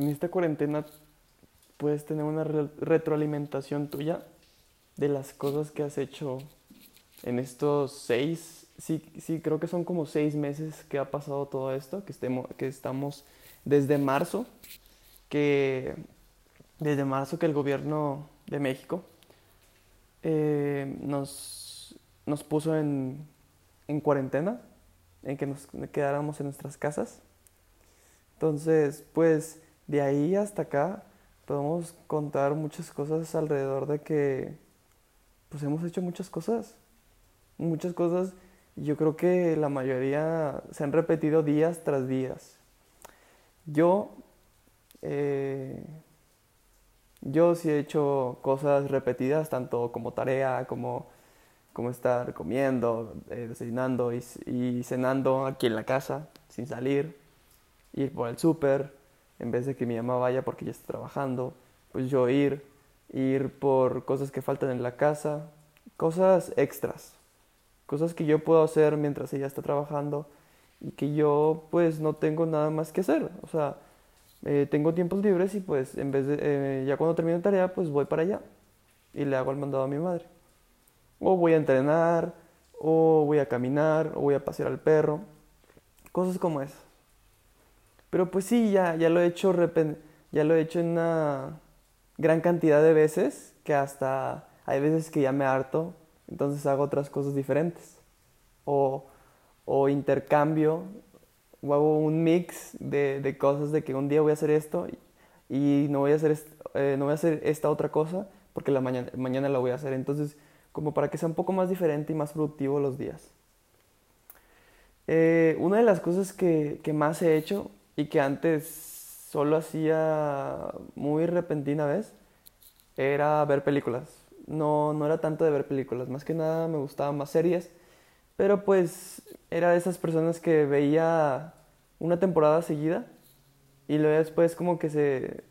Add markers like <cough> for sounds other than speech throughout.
en esta cuarentena puedes tener una retroalimentación tuya de las cosas que has hecho en estos seis, sí, sí, creo que son como seis meses que ha pasado todo esto, que, que estamos desde marzo, que desde marzo que el gobierno de México eh, nos, nos puso en, en cuarentena, en que nos quedáramos en nuestras casas. Entonces, pues de ahí hasta acá podemos contar muchas cosas alrededor de que pues hemos hecho muchas cosas. Muchas cosas yo creo que la mayoría se han repetido días tras días. Yo, eh, yo sí he hecho cosas repetidas, tanto como tarea, como, como estar comiendo, eh, desayunando y, y, cenando aquí en la casa, sin salir, ir por el súper, en vez de que mi mamá vaya porque ya está trabajando, pues yo ir, ir por cosas que faltan en la casa, cosas extras, cosas que yo puedo hacer mientras ella está trabajando y que yo pues no tengo nada más que hacer, o sea, eh, tengo tiempos libres y pues en vez de, eh, ya cuando termino tarea pues voy para allá y le hago el mandado a mi madre. O voy a entrenar, o voy a caminar, o voy a pasear al perro, cosas como esas. Pero pues sí, ya, ya lo he hecho ya lo he hecho en una gran cantidad de veces que hasta hay veces que ya me harto, entonces hago otras cosas diferentes. O, o intercambio o hago un mix de, de, cosas de que un día voy a hacer esto y, no, voy a hacer eh, no voy a hacer esta otra cosa porque la mañana, mañana la voy a hacer. Entonces, como para que sea un poco más diferente y más productivo los días. Eh, una de las cosas que, que, más he hecho y que antes solo hacía muy repentina vez era ver películas. No, no era tanto de ver películas, más que nada me gustaban más series pero pues era de esas personas que veía una temporada seguida y luego después como que se,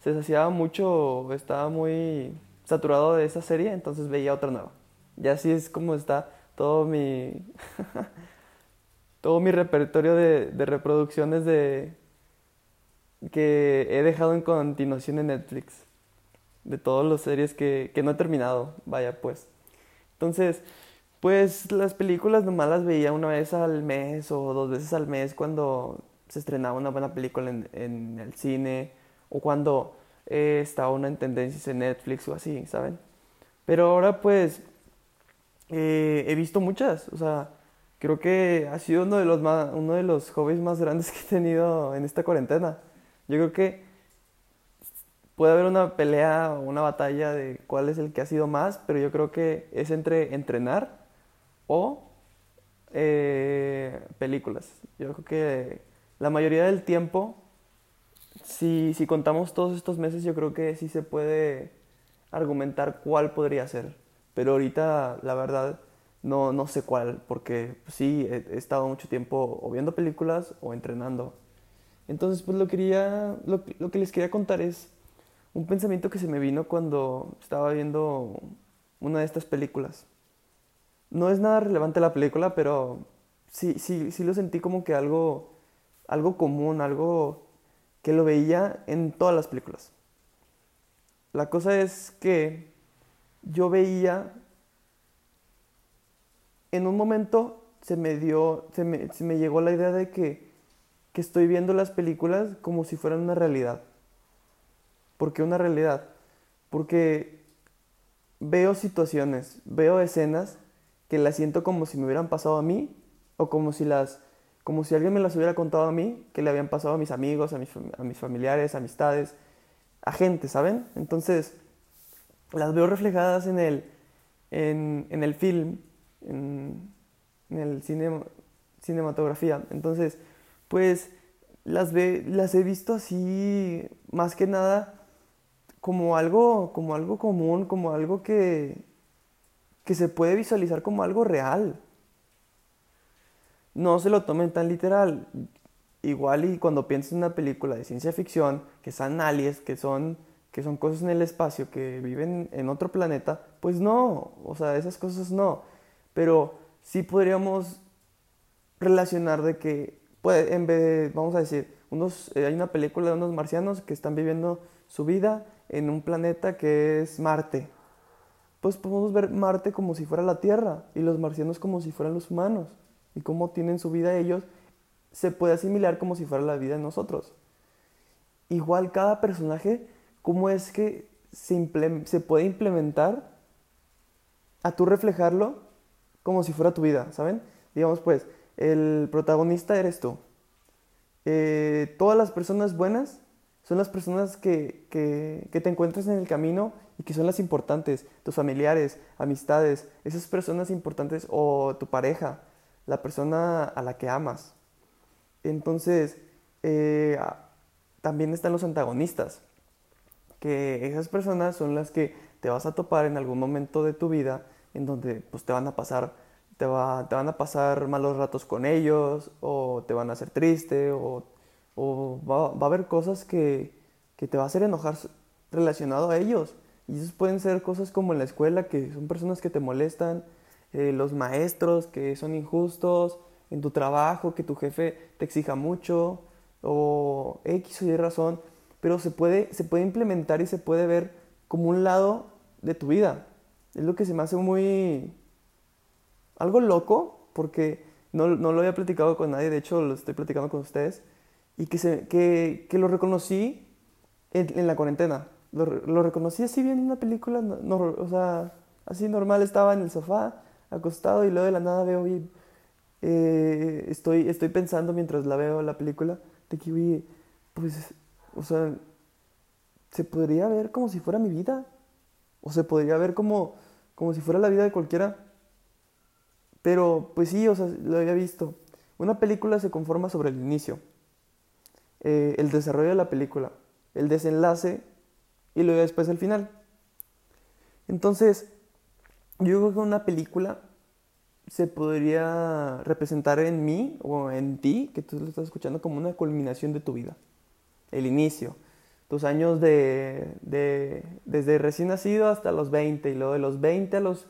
se saciaba mucho, estaba muy saturado de esa serie, entonces veía otra nueva. Y así es como está todo mi, <laughs> todo mi repertorio de, de reproducciones de, que he dejado en continuación en Netflix. De todas las series que, que no he terminado, vaya pues. Entonces, pues las películas nomás las veía una vez al mes o dos veces al mes cuando se estrenaba una buena película en, el cine o cuando eh, estaba una en tendencias en Netflix o así, ¿saben? Pero ahora pues eh, he visto muchas, o sea, creo que ha sido uno de los más, uno de los hobbies más grandes <laughs> que he tenido en esta cuarentena. Yo creo que puede haber una pelea o una batalla de cuál es el que ha sido más, pero yo creo que es entre entrenar o eh, películas. Yo creo que la mayoría del tiempo, si, si contamos todos estos meses, yo creo que sí se puede argumentar cuál podría ser. Pero ahorita, la verdad, no, no sé cuál, porque sí, he, estado mucho tiempo o viendo películas o entrenando. Entonces, pues lo, quería, lo, lo que les quería contar es un pensamiento que se me vino cuando estaba viendo una de estas películas no es nada relevante la película, pero sí, sí, sí lo sentí como que algo, algo común, algo que lo veía en todas las películas. La cosa es que yo veía, en un momento se me dio, se me, se me llegó la idea de que, que estoy viendo las películas como si fueran una realidad. ¿Por qué una realidad? Porque veo situaciones, veo escenas que las siento como si me hubieran pasado a mí o como si las como si alguien me las hubiera contado a mí, que le habían pasado a mis amigos, a mis, a mis familiares, amistades, a gente, ¿saben? Entonces, las veo reflejadas en el, en, en el film, en, en el cine, cinematografía. Entonces, pues las, ve, las he visto así, más que nada, como algo, como algo común, como algo que, que se puede visualizar como algo real. No se lo tomen tan literal. Igual y cuando pienses en una película de ciencia ficción, que son aliens, que son, que son cosas en el espacio, que viven en otro planeta, pues no, o sea, esas cosas no. Pero sí podríamos relacionar de que puede, en vez, vamos a decir, unos, eh, hay una película de unos marcianos que están viviendo su vida en un planeta que es Marte. Pues podemos ver Marte como si fuera la Tierra y los marcianos como si fueran los humanos. Y cómo tienen su vida ellos se puede asimilar como si fuera la vida de nosotros. Igual cada personaje, cómo es que se, se puede implementar a tú reflejarlo como si fuera tu vida, ¿saben? Digamos pues, el protagonista eres tú. Eh, todas las personas buenas son las personas que, que, te encuentras en el camino y que son las importantes, tus familiares, amistades, esas personas importantes o tu pareja, la persona a la que amas. Entonces, eh, también están los antagonistas, que esas personas son las que te vas a topar en algún momento de tu vida en donde pues, te van a pasar te, va, te van a pasar malos ratos con ellos o te van a hacer triste o va, a haber cosas que, que, te va a hacer enojar relacionado a ellos. Y esos pueden ser cosas como en la escuela, que son personas que te molestan, eh, los maestros que son injustos, en tu trabajo, que tu jefe te exija mucho, o X o Y razón, pero se puede, se puede implementar y se puede ver como un lado de tu vida. Es lo que se me hace muy... algo loco, porque no, no lo había platicado con nadie, de hecho lo estoy platicando con ustedes y que, se, que, que lo reconocí en, en la cuarentena. Lo, lo, reconocí así bien en una película, no, o sea, así normal, estaba en el sofá, acostado y luego de la nada veo, eh, estoy, estoy pensando mientras la veo la película, de que, oye, pues, o sea, se podría ver como si fuera mi vida, o se podría ver como, como si fuera la vida de cualquiera. Pero, pues sí, o sea, lo había visto. Una película se conforma sobre el inicio. Eh, el desarrollo de la película, el desenlace y luego después el final. Entonces, yo creo que una película se podría representar en mí o en ti, que tú lo estás escuchando, como una culminación de tu vida. El inicio. Tus años de, de desde recién nacido hasta los 20 y luego de los 20 a los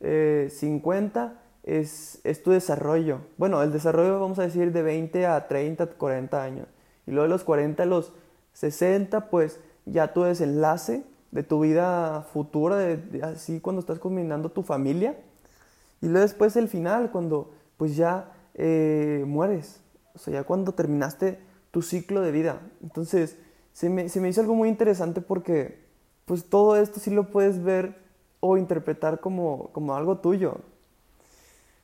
50 eh, es, es tu desarrollo. Bueno, el desarrollo vamos a decir de 20 a 30, 40 años. Y luego de los 40 a los 60, pues ya tu desenlace de tu vida futura, así cuando estás combinando tu familia. Y luego después el final, cuando pues ya eh, mueres. O sea, ya cuando terminaste tu ciclo de vida. Entonces, se me, se me hizo algo muy interesante porque pues todo esto sí lo puedes ver o interpretar como, como algo tuyo.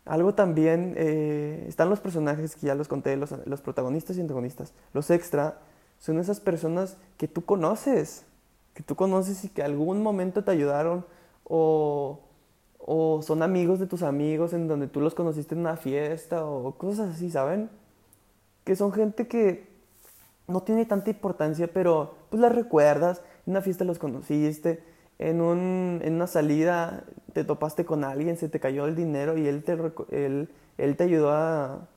Algo también, eh, están los personajes que ya los conté, los, los, protagonistas y antagonistas. Los extra son esas personas que tú conoces, que tú conoces y que algún momento te ayudaron o, o son amigos de tus amigos en donde tú los conociste en una fiesta o cosas así, ¿saben? Que son gente que no tiene tanta importancia, pero pues las recuerdas, en una fiesta los conociste, en, un, en una salida te topaste con alguien, se te cayó el dinero y él te, él, él te ayudó a...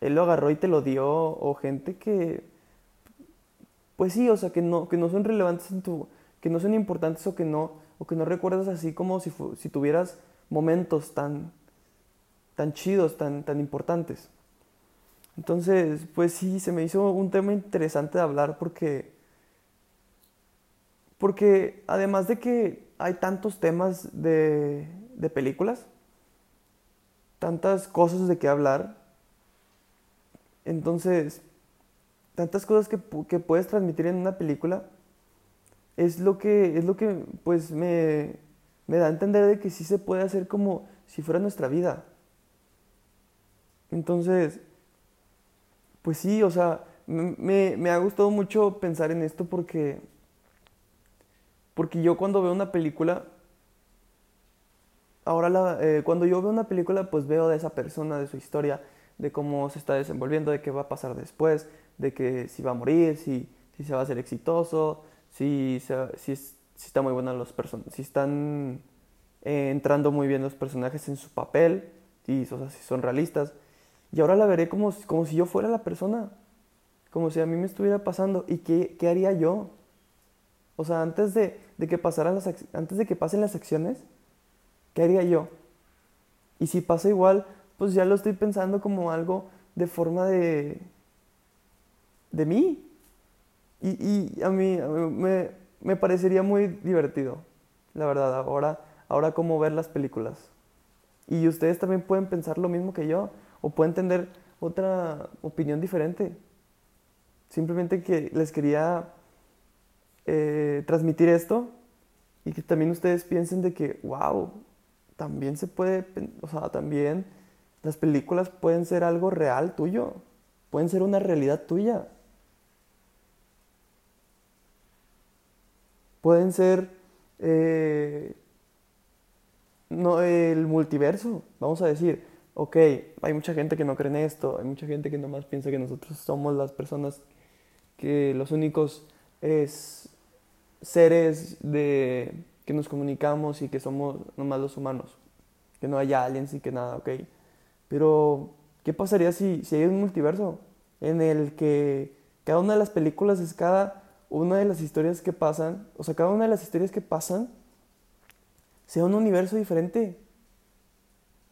Él lo agarró y te lo dio, o gente que... Pues sí, o sea, que no, que no son relevantes en tu... que no son importantes o que no, o que no recuerdas así como si, si tuvieras momentos tan, tan chidos, tan, tan importantes. Entonces, pues sí, se me hizo un tema interesante de hablar porque porque además de que hay tantos temas de, películas, tantas cosas de qué hablar, entonces, tantas cosas que, puedes transmitir en una película, es lo que, es lo que pues me, da a entender de que sí se puede hacer como si fuera nuestra vida. Entonces, pues sí, o sea, me, me ha gustado mucho pensar en esto porque porque yo cuando veo una película, ahora la, eh, cuando yo veo una película, pues veo de esa persona, de su historia, de cómo se está desenvolviendo, de qué va a pasar después, de que si va a morir, si, si se va a hacer exitoso, si, si, está muy buena los personajes, si están eh, entrando muy bien los personajes en su papel, y, o si son realistas. Y ahora la veré como, como si yo fuera la persona, como si a mí me estuviera pasando. ¿Y qué, qué haría yo? O sea, antes de, que pasaran las, antes de que pasen las acciones, ¿qué haría yo? Y si pasa igual, pues ya lo estoy pensando como algo de forma de, de mí. Y, a mí, me, me, parecería muy divertido, la verdad, ahora, ahora cómo ver las películas. Y ustedes también pueden pensar lo mismo que yo, o pueden tener otra opinión diferente. Simplemente que les quería eh, transmitir esto y que también ustedes piensen de que, wow, también se puede, o sea, también las películas pueden ser algo real tuyo, pueden ser una realidad tuya. Pueden ser eh, no, el multiverso, vamos a decir, ok, hay mucha gente que no cree en esto, hay mucha gente que nomás piensa que nosotros somos las personas que los únicos es, seres de, que nos comunicamos y que somos nomás los humanos, que no haya aliens y que nada, ok. Pero, ¿qué pasaría si, si hay un multiverso en el que cada una de las películas es cada una de las historias que pasan, o sea, cada una de las historias que pasan sea un universo diferente?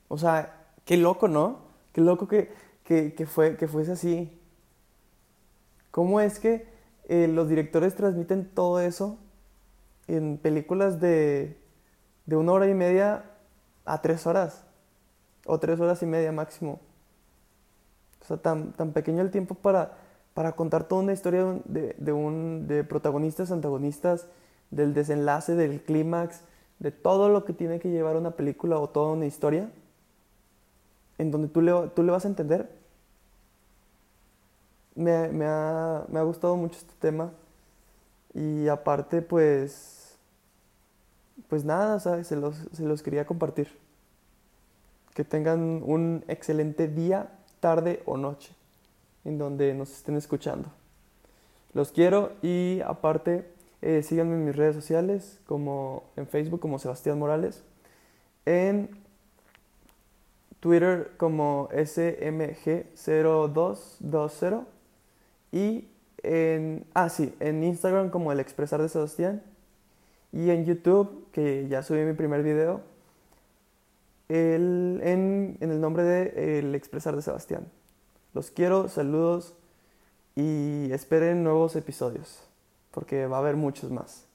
O sea, qué loco, ¿no? Qué loco que, que, fue, que fuese así. ¿Cómo es que eh, los directores transmiten todo eso en películas de, de una hora y media a tres horas? o tres horas y media máximo. O sea, tan, tan pequeño el tiempo para, para contar toda una historia de, de, un, de protagonistas, antagonistas, del desenlace, del clímax, de todo lo que tiene que llevar una película o toda una historia, en donde tú le, tú le vas a entender. Me, me, ha, me ha gustado mucho este tema y aparte pues, pues nada, ¿sabes? Se los, se los quería compartir. Que tengan un excelente día, tarde o noche en donde nos estén escuchando. Los quiero y aparte eh, síganme en mis redes sociales como en Facebook como Sebastián Morales, en Twitter como SMG0220 y en, ah, sí, en Instagram como El Expresar de Sebastián y en YouTube que ya subí mi primer video el, en, el nombre de El Expresar de Sebastián. Los quiero, saludos y esperen nuevos episodios, porque va a haber muchos más.